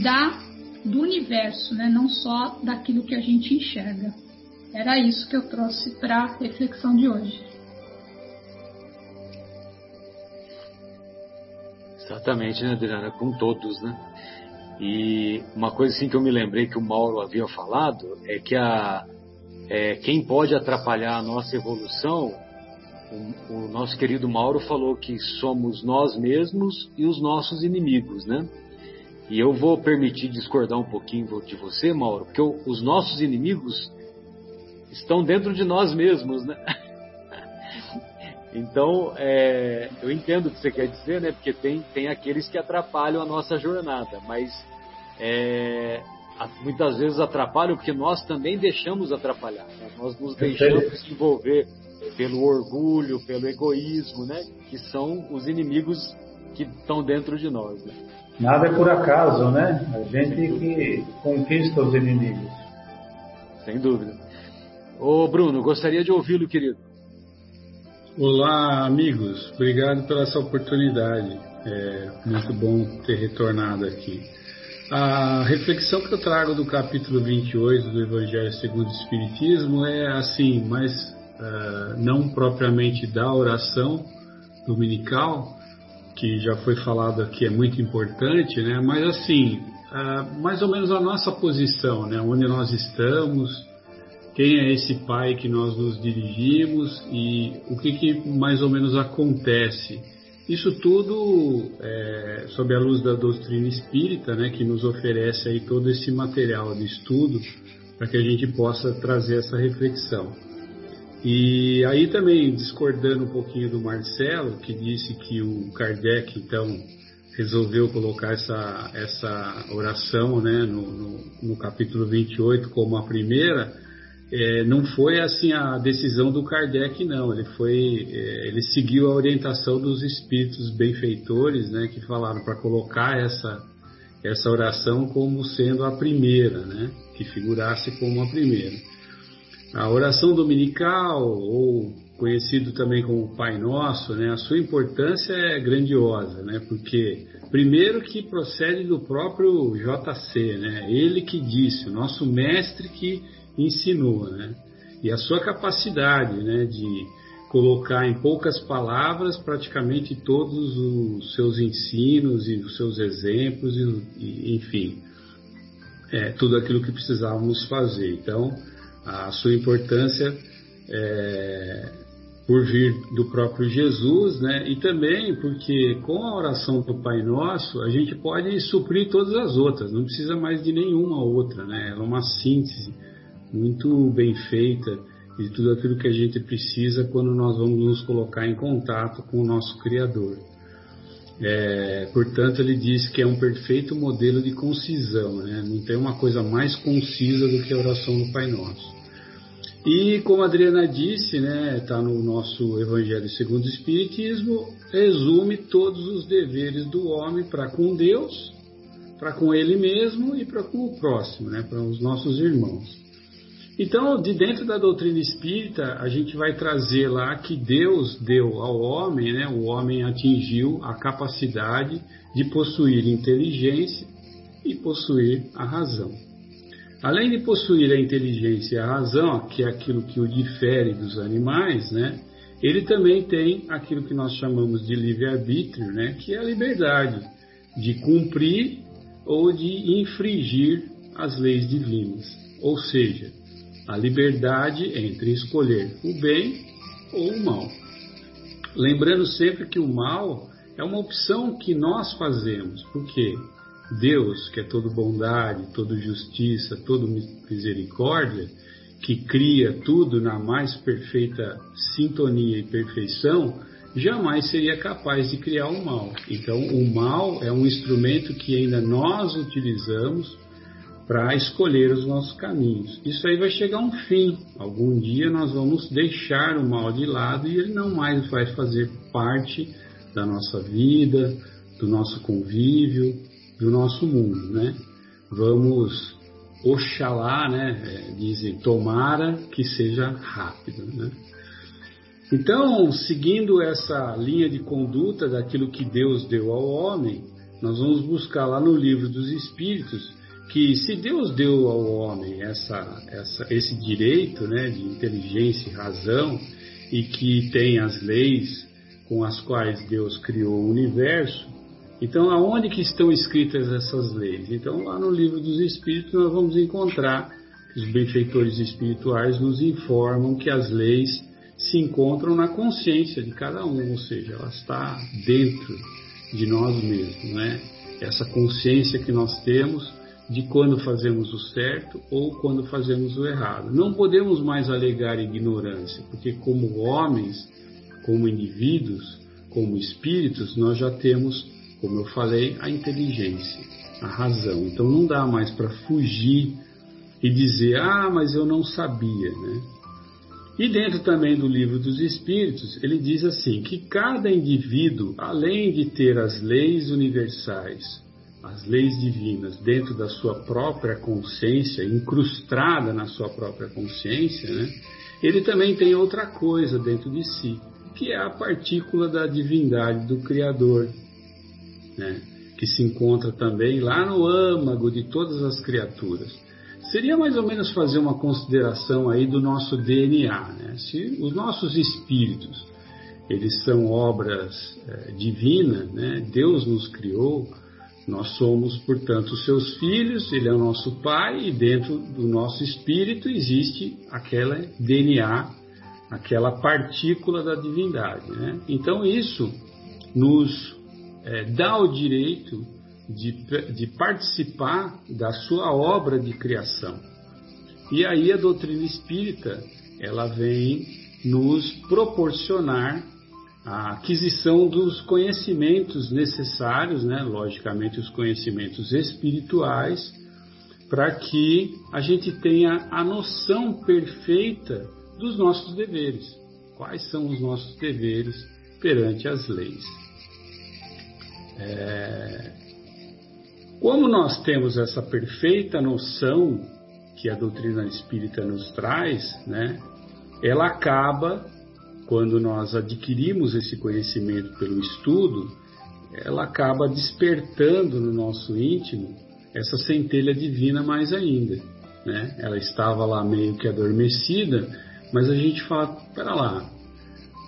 da, do universo, né? não só daquilo que a gente enxerga. Era isso que eu trouxe para a reflexão de hoje. Exatamente, né, Adriana? Com todos, né? E uma coisa assim que eu me lembrei que o Mauro havia falado é que a, é, quem pode atrapalhar a nossa evolução, o, o, nosso querido Mauro falou que somos nós mesmos e os nossos inimigos, né? E eu vou permitir discordar um pouquinho de você, Mauro, porque o, os nossos inimigos estão dentro de nós mesmos, né? [laughs] Então, é, eu entendo o que você quer dizer, né? Porque tem, tem aqueles que atrapalham a nossa jornada, mas é, muitas vezes atrapalham porque nós também deixamos atrapalhar. Né? Nós nos deixamos envolver pelo orgulho, pelo egoísmo, né? Que são os inimigos que estão dentro de nós. Né? Nada é por acaso, né? A gente que conquista os inimigos. Sem dúvida. Ô Bruno, gostaria de ouvi-lo, querido. Olá, amigos. Obrigado pela essa oportunidade. É muito bom ter retornado aqui. A reflexão que eu trago do capítulo 28 do Evangelho segundo o Espiritismo é assim, mas uh, não propriamente da oração dominical, que já foi falado aqui é muito importante, né? Mas assim, uh, mais ou menos a nossa posição, né? Onde nós estamos, quem é esse Pai que nós nos dirigimos e o que, que mais ou menos acontece isso tudo é, sob a luz da doutrina espírita, né, que nos oferece aí todo esse material de estudo para que a gente possa trazer essa reflexão. E aí também discordando um pouquinho do Marcelo, que disse que o Kardec então resolveu colocar essa, essa oração né, no, no, no capítulo 28 como a primeira, é, não foi assim a decisão do Kardec, não. Ele foi, é, ele seguiu a orientação dos espíritos benfeitores, né, que falaram para colocar essa essa oração como sendo a primeira, né, que figurasse como a primeira. A oração dominical, ou conhecido também como Pai Nosso, né, a sua importância é grandiosa, né, porque primeiro que procede do próprio JC, né, ele que disse, o nosso mestre que ensinou, né? E a sua capacidade, né, de colocar em poucas palavras praticamente todos os seus ensinos e os seus exemplos e, e enfim, é, tudo aquilo que precisávamos fazer. Então, a sua importância é, por vir do próprio Jesus, né? E também porque com a oração do Pai Nosso a gente pode suprir todas as outras, não precisa mais de nenhuma outra, né? Ela é uma síntese muito bem feita de tudo aquilo que a gente precisa quando nós vamos nos colocar em contato com o nosso Criador. É, portanto, ele diz que é um perfeito modelo de concisão, né? não tem uma coisa mais concisa do que a oração do Pai Nosso. E como a Adriana disse, está né, tá no nosso Evangelho segundo o Espiritismo, resume todos os deveres do homem para com Deus, para com ele mesmo e para com o próximo, né, para os nossos irmãos. Então, de dentro da doutrina espírita, a gente vai trazer lá que Deus deu ao homem, né, o homem atingiu a capacidade de possuir inteligência e possuir a razão. Além de possuir a inteligência e a razão, que é aquilo que o difere dos animais, né, ele também tem aquilo que nós chamamos de livre-arbítrio, né, que é a liberdade de cumprir ou de infringir as leis divinas. Ou seja, a liberdade entre escolher o bem ou o mal. Lembrando sempre que o mal é uma opção que nós fazemos, porque Deus, que é todo bondade, todo justiça, todo misericórdia, que cria tudo na mais perfeita sintonia e perfeição, jamais seria capaz de criar o mal. Então, o mal é um instrumento que ainda nós utilizamos para escolher os nossos caminhos. Isso aí vai chegar a um fim. Algum dia nós vamos deixar o mal de lado e ele não mais vai fazer parte da nossa vida, do nosso convívio, do nosso mundo, né? Vamos, oxalá, né? É, dizem, tomara que seja rápido, né? Então, seguindo essa linha de conduta daquilo que Deus deu ao homem, nós vamos buscar lá no livro dos Espíritos que se Deus deu ao homem essa, essa, esse direito né, de inteligência e razão e que tem as leis com as quais Deus criou o universo, então aonde que estão escritas essas leis? Então lá no livro dos Espíritos nós vamos encontrar que os benfeitores espirituais nos informam que as leis se encontram na consciência de cada um, ou seja, ela está dentro de nós mesmos, né? Essa consciência que nós temos de quando fazemos o certo ou quando fazemos o errado. Não podemos mais alegar ignorância, porque como homens, como indivíduos, como espíritos, nós já temos, como eu falei, a inteligência. a razão. Então não dá mais para fugir e dizer, ah, mas eu não sabia, né? E dentro também do livro dos Espíritos, ele diz assim: que cada indivíduo, além de ter as leis universais, as leis divinas dentro da sua própria consciência, incrustada na sua própria consciência, né, ele também tem outra coisa dentro de si, que é a partícula da divindade do Criador, né, que se encontra também lá no âmago de todas as criaturas seria mais ou menos fazer uma consideração aí do nosso DNA. Né? Se os nossos espíritos eles são obras é, divinas, né? Deus nos criou, nós somos, portanto, seus filhos, ele é o nosso pai e dentro do nosso espírito existe aquela DNA, aquela partícula da divindade. Né? Então isso nos é, dá o direito de, de participar da sua obra de criação. E aí a doutrina espírita ela vem nos proporcionar a aquisição dos conhecimentos necessários, né? logicamente os conhecimentos espirituais, para que a gente tenha a noção perfeita dos nossos deveres. Quais são os nossos deveres perante as leis? É, como nós temos essa perfeita noção que a doutrina espírita nos traz, né, ela acaba, quando nós adquirimos esse conhecimento pelo estudo, ela acaba despertando no nosso íntimo essa centelha divina mais ainda. Né? Ela estava lá meio que adormecida, mas a gente fala: pera lá,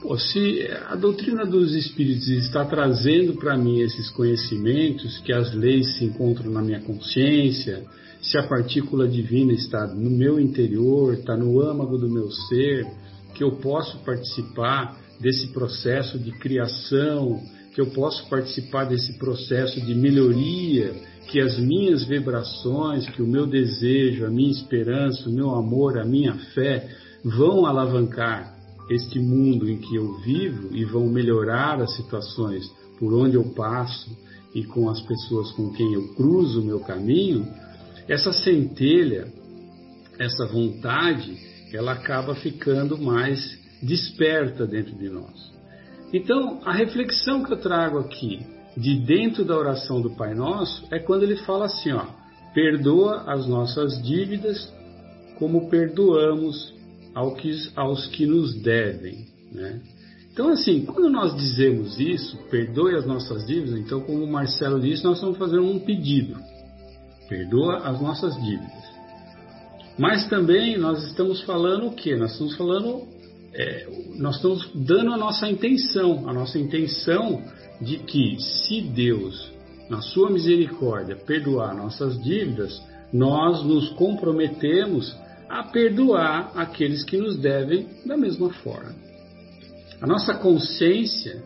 Pô, se a doutrina dos espíritos está trazendo para mim esses conhecimentos, que as leis se encontram na minha consciência, se a partícula divina está no meu interior, está no âmago do meu ser, que eu posso participar desse processo de criação, que eu posso participar desse processo de melhoria, que as minhas vibrações, que o meu desejo, a minha esperança, o meu amor, a minha fé vão alavancar este mundo em que eu vivo e vão melhorar as situações por onde eu passo e com as pessoas com quem eu cruzo o meu caminho, essa centelha, essa vontade, ela acaba ficando mais desperta dentro de nós. Então, a reflexão que eu trago aqui, de dentro da oração do Pai Nosso, é quando ele fala assim, ó, perdoa as nossas dívidas como perdoamos que, aos que nos devem. Né? Então, assim, quando nós dizemos isso, perdoe as nossas dívidas, então, como o Marcelo disse, nós estamos fazendo um pedido. Perdoa as nossas dívidas. Mas também nós estamos falando o quê? Nós estamos falando, é, nós estamos dando a nossa intenção, a nossa intenção de que se Deus, na sua misericórdia, perdoar nossas dívidas, nós nos comprometemos a perdoar aqueles que nos devem da mesma forma. A nossa consciência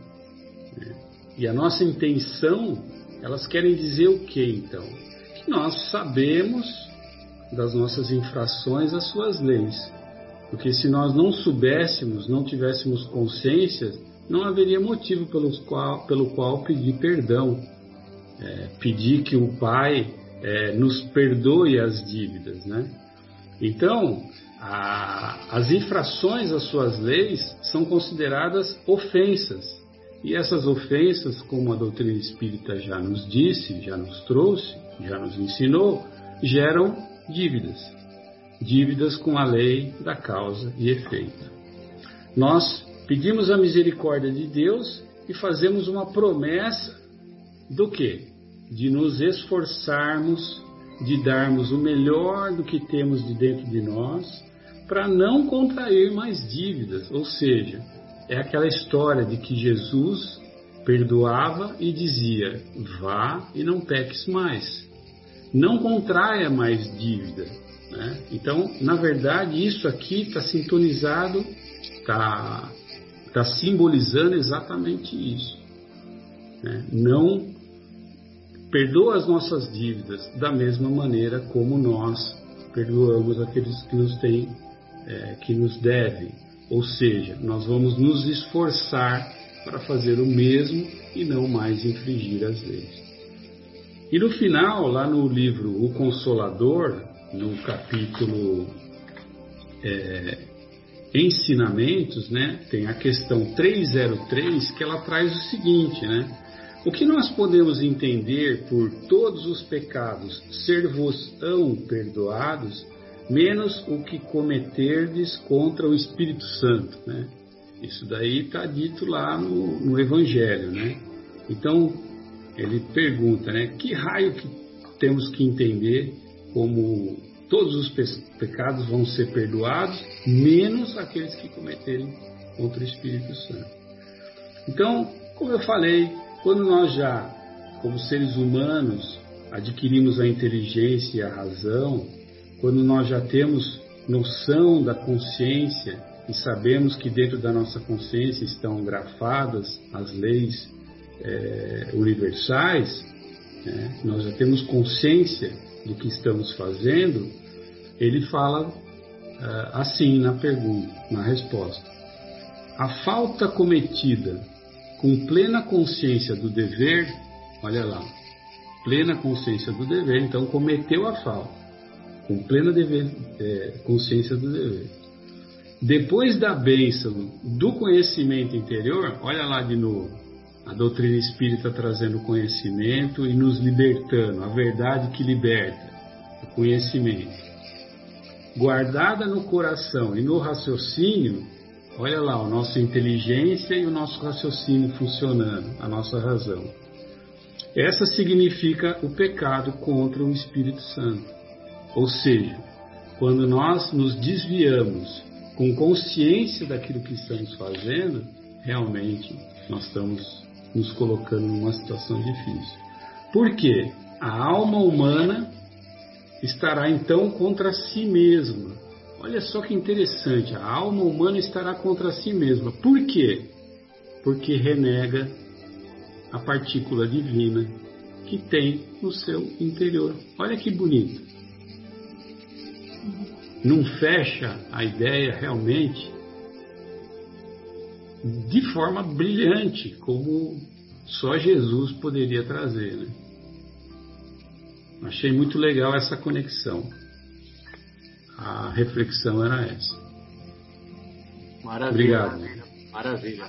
né, e a nossa intenção, elas querem dizer o que então? Que nós sabemos das nossas infrações às suas leis. Porque se nós não soubéssemos, não tivéssemos consciência, não haveria motivo pelo qual, pelo qual pedir perdão. É, pedir que o Pai é, nos perdoe as dívidas, né? Então, a, as infrações às suas leis são consideradas ofensas. E essas ofensas, como a doutrina espírita já nos disse, já nos trouxe, já nos ensinou, geram dívidas. Dívidas com a lei da causa e efeito. Nós pedimos a misericórdia de Deus e fazemos uma promessa do que? De nos esforçarmos de darmos o melhor do que temos de dentro de nós para não contrair mais dívidas. Ou seja, é aquela história de que Jesus perdoava e dizia: vá e não peques mais. Não contraia mais dívida. Né? Então, na verdade, isso aqui está sintonizado, está tá simbolizando exatamente isso. Né? Não perdoa as nossas dívidas da mesma maneira como nós perdoamos aqueles que nos têm, é, que nos devem. Ou seja, nós vamos nos esforçar para fazer o mesmo e não mais infringir as leis. E no final, lá no livro O Consolador, no capítulo é, Ensinamentos, né, tem a questão 303 que ela traz o seguinte, né? O que nós podemos entender por todos os pecados ser-vos-ão perdoados, menos o que cometerdes contra o Espírito Santo, né? Isso daí está dito lá no, no, Evangelho, né? Então, ele pergunta, né? Que raio que temos que entender como todos os pecados vão ser perdoados, menos aqueles que cometerem contra o Espírito Santo. Então, como eu falei, quando nós já, como seres humanos, adquirimos a inteligência e a razão, quando nós já temos noção da consciência e sabemos que dentro da nossa consciência estão grafadas as leis é, universais, né, nós já temos consciência do que estamos fazendo, ele fala uh, assim na pergunta, na resposta. A falta cometida com plena consciência do dever, olha lá, plena consciência do dever, então cometeu a falta, com plena dever, é, consciência do dever. Depois da bênção do conhecimento interior, olha lá de novo, a doutrina espírita trazendo conhecimento e nos libertando, a verdade que liberta, o conhecimento. Guardada no coração e no raciocínio, Olha lá, a nossa inteligência e o nosso raciocínio funcionando, a nossa razão. Essa significa o pecado contra o Espírito Santo. Ou seja, quando nós nos desviamos com consciência daquilo que estamos fazendo, realmente nós estamos nos colocando numa situação difícil. Por quê? A alma humana estará então contra si mesma, Olha só que interessante, a alma humana estará contra si mesma. Por quê? Porque renega a partícula divina que tem no seu interior. Olha que bonito. Não fecha a ideia realmente de forma brilhante, como só Jesus poderia trazer. Né? Achei muito legal essa conexão a reflexão era essa. Maravilha. Obrigado. Maravilha.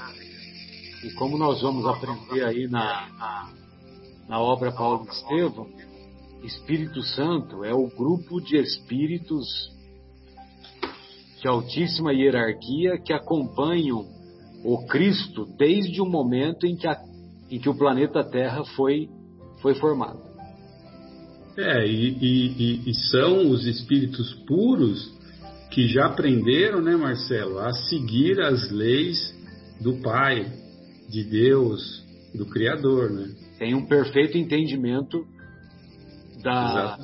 E como nós vamos aprender aí na, na, na obra Paulo de Estevão, Espírito Santo é o grupo de espíritos de altíssima hierarquia que acompanham o Cristo desde o momento em que, a, em que o planeta Terra foi, foi formado. É, e, e, e, são os espíritos puros que já aprenderam, né, Marcelo, a seguir as leis do Pai, de Deus, do Criador, né? Tem um perfeito entendimento da,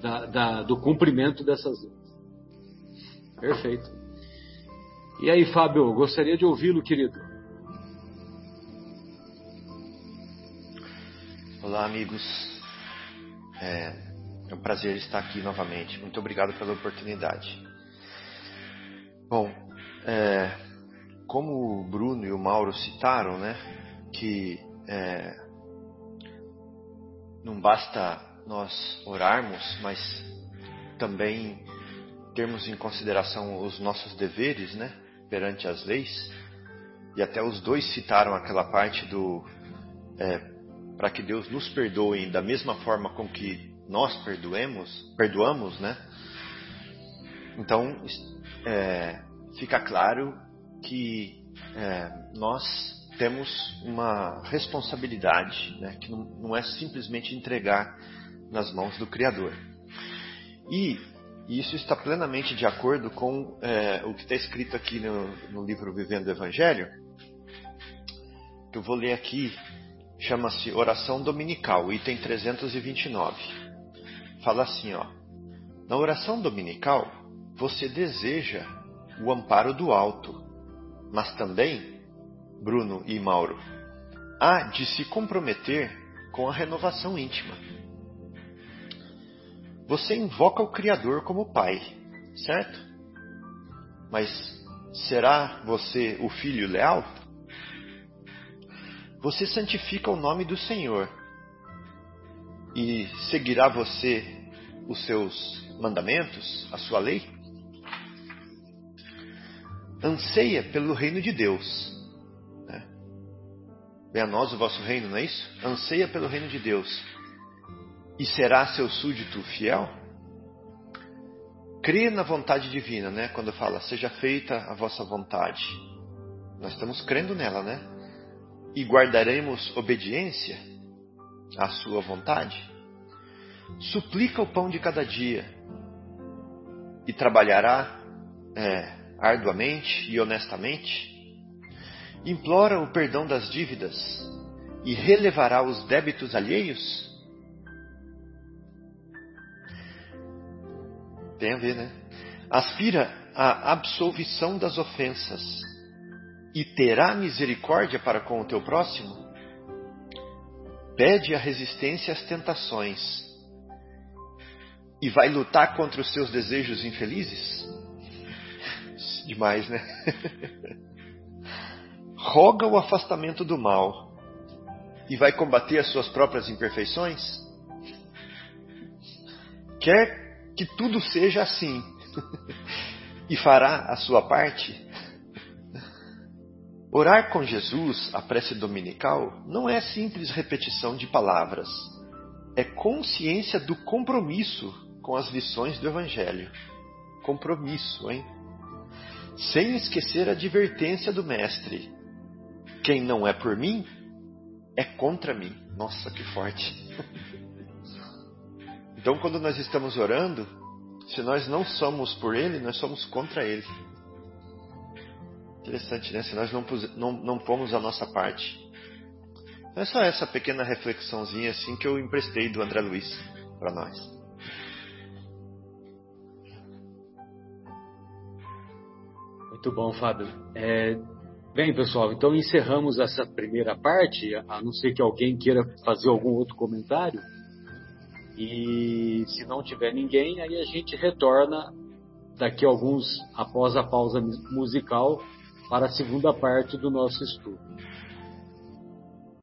da, da, do cumprimento dessas leis. Perfeito. E aí, Fábio, gostaria de ouvi-lo, querido. Olá, amigos. É, é um prazer estar aqui novamente. Muito obrigado pela oportunidade. Bom, é, como o Bruno e o Mauro citaram, né, que é, não basta nós orarmos, mas também termos em consideração os nossos deveres, né, perante as leis. E até os dois citaram aquela parte do é, para que Deus nos perdoe da mesma forma com que nós perdoemos, perdoamos, né? Então, é, fica claro que é, nós temos uma responsabilidade, né, que não, não, é simplesmente entregar nas mãos do Criador. E isso está plenamente de acordo com é, o que está escrito aqui no, no livro Vivendo o Evangelho, que eu vou ler aqui chama-se Oração Dominical, item 329. Fala assim, ó: Na oração dominical, você deseja o amparo do alto, mas também, Bruno e Mauro, há de se comprometer com a renovação íntima. Você invoca o Criador como Pai, certo? Mas será você o filho leal? você santifica o nome do Senhor. E seguirá você os seus mandamentos, a sua lei? Anseia pelo reino de Deus. Né? Venha a nós o vosso reino, não é isso? Anseia pelo reino de Deus. E será seu súdito fiel? Crê na vontade divina, né? Quando fala, seja feita a vossa vontade. Nós estamos crendo nela, né? E guardaremos obediência à sua vontade. Suplica o pão de cada dia e trabalhará é, arduamente e honestamente. Implora o perdão das dívidas e relevará os débitos alheios. Tem a ver, né? Aspira à absolvição das ofensas e terá misericórdia para com o teu próximo? Pede a resistência às tentações e vai lutar contra os seus desejos infelizes? Demais, né? [laughs] Roga o afastamento do mal e vai combater as suas próprias imperfeições? Quer que tudo seja assim e fará a sua parte? Orar com Jesus, a prece dominical, não é simples repetição de palavras. É consciência do compromisso com as lições do Evangelho. Compromisso, hein? Sem esquecer a advertência do Mestre: quem não é por mim, é contra mim. Nossa, que forte! Então, quando nós estamos orando, se nós não somos por Ele, nós somos contra Ele. Interessante, né? Se nós não, não, não pomos a nossa parte. Então é só essa pequena reflexãozinha assim que eu emprestei do André Luiz para nós. Muito bom, Fábio. É, bem, pessoal, então encerramos essa primeira parte, a não ser que alguém queira fazer algum outro comentário. E se não tiver ninguém, aí a gente retorna daqui a alguns, após a pausa musical, para a segunda parte do nosso estudo.